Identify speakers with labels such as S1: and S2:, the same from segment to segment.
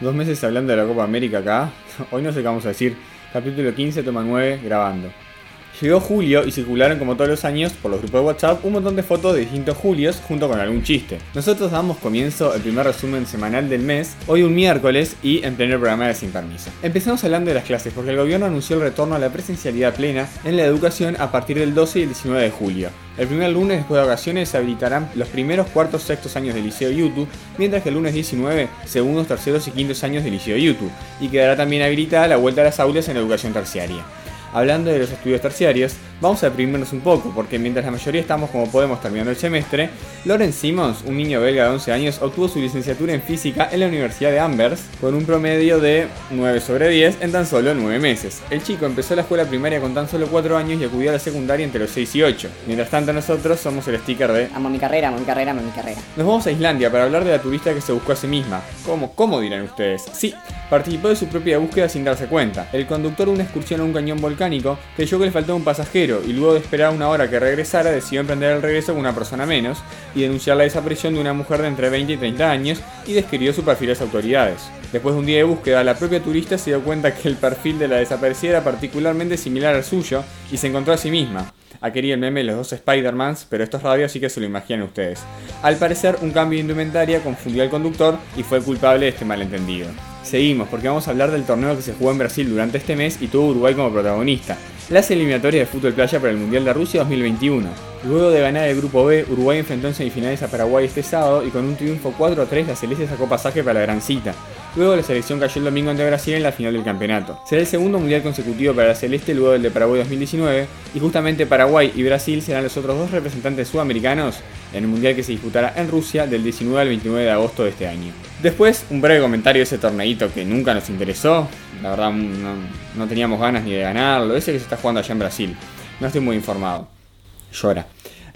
S1: Dos meses hablando de la Copa América acá. Hoy no sé qué vamos a decir. Capítulo 15, toma 9, grabando. Llegó julio y circularon como todos los años por los grupos de WhatsApp un montón de fotos de distintos Julios junto con algún chiste. Nosotros damos comienzo el primer resumen semanal del mes, hoy un miércoles y en pleno programa de Sin Permiso. Empezamos hablando de las clases porque el gobierno anunció el retorno a la presencialidad plena en la educación a partir del 12 y el 19 de julio. El primer lunes después de vacaciones se habilitarán los primeros cuartos, sextos años del Liceo YouTube, mientras que el lunes 19, segundos, terceros y quintos años del Liceo YouTube, y quedará también habilitada la vuelta a las aulas en educación terciaria hablando de los estudios terciarios, vamos a deprimirnos un poco, porque mientras la mayoría estamos como podemos terminando el semestre, Loren Simmons, un niño belga de 11 años, obtuvo su licenciatura en física en la Universidad de Amberg con un promedio de 9 sobre 10 en tan solo 9 meses. El chico empezó la escuela primaria con tan solo 4 años y acudió a la secundaria entre los 6 y 8. Mientras tanto nosotros somos el sticker de
S2: Amo mi carrera, amo mi carrera, amo mi carrera.
S1: Nos vamos a Islandia para hablar de la turista que se buscó a sí misma. ¿Cómo? ¿Cómo dirán ustedes? Sí, participó de su propia búsqueda sin darse cuenta. El conductor de una excursión a un cañón volcánico creyó que le faltaba un pasajero y luego de esperar una hora que regresara decidió emprender el regreso con una persona menos y denunciar la desaparición de una mujer de entre 20 y 30 años y describió su perfil a las autoridades. Después de un día de búsqueda, la propia turista se dio cuenta que el perfil de la desaparecida era particularmente similar al suyo y se encontró a sí misma. Ha querido el meme de los dos Spider-Mans, pero esto es radio así que se lo imaginan ustedes. Al parecer, un cambio de indumentaria confundió al conductor y fue culpable de este malentendido. Seguimos porque vamos a hablar del torneo que se jugó en Brasil durante este mes y tuvo Uruguay como protagonista las eliminatorias de fútbol playa para el Mundial de Rusia 2021. Luego de ganar el grupo B, Uruguay enfrentó en semifinales a Paraguay este sábado y con un triunfo 4 3 la Celeste sacó pasaje para la gran cita. Luego la selección cayó el domingo ante Brasil en la final del campeonato. Será el segundo mundial consecutivo para la Celeste luego del de Paraguay 2019 y justamente Paraguay y Brasil serán los otros dos representantes sudamericanos en el mundial que se disputará en Rusia del 19 al 29 de agosto de este año. Después, un breve comentario de ese torneito que nunca nos interesó. La verdad, no, teníamos ganas ni de ganarlo. Ese que se está jugando allá en Brasil. No estoy muy informado. Llora.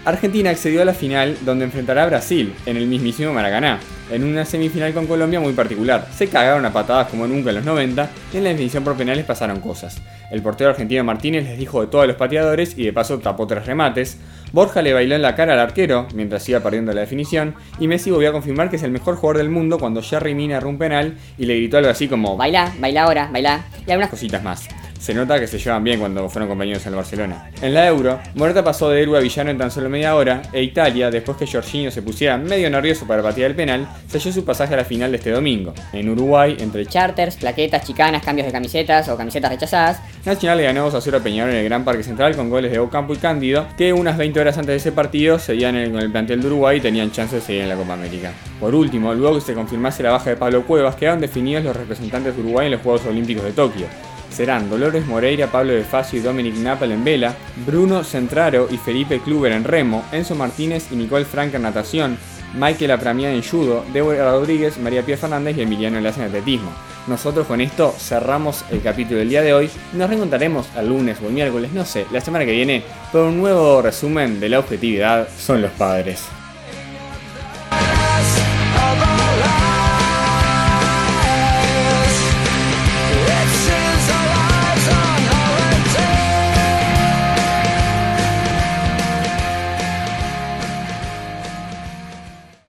S1: Argentina accedió a la final donde enfrentará a Brasil en el mismísimo Maracaná, en una semifinal con Colombia muy particular. Se cagaron a patadas como nunca en los 90 y en la definición por penales pasaron cosas. El portero argentino Martínez les dijo de todos los pateadores y de paso tapó tres remates. Borja le bailó en la cara al arquero mientras iba perdiendo la definición y Messi volvió a confirmar que es el mejor jugador del mundo cuando Jerry Mina un penal y le gritó algo así como
S2: Baila, baila ahora, baila y algunas
S1: cositas más. Se nota que se llevan bien cuando fueron compañeros en el Barcelona. En la Euro, Morata pasó de héroe a villano en tan solo media hora, e Italia, después que Jorginho se pusiera medio nervioso para patear el penal, selló su pasaje a la final de este domingo. En Uruguay, entre
S2: charters, plaquetas, chicanas, cambios de camisetas o camisetas rechazadas,
S1: Nacional le ganó 2 a 0 a Peñarol en el Gran Parque Central con goles de Ocampo y Cándido, que unas 20 horas antes de ese partido seguían con el plantel de Uruguay y tenían chance de seguir en la Copa América. Por último, luego que se confirmase la baja de Pablo Cuevas, quedaron definidos los representantes de Uruguay en los Juegos Olímpicos de Tokio serán Dolores Moreira, Pablo de Facio y Dominic Napel en vela, Bruno Centraro y Felipe Kluber en remo, Enzo Martínez y Nicole Frank en natación, Michael Apramian en judo, Débora Rodríguez, María Pía Fernández y Emiliano Enlace en atletismo. Nosotros con esto cerramos el capítulo del día de hoy y nos reencontraremos el lunes o el miércoles, no sé, la semana que viene, por un nuevo resumen de la objetividad son los padres.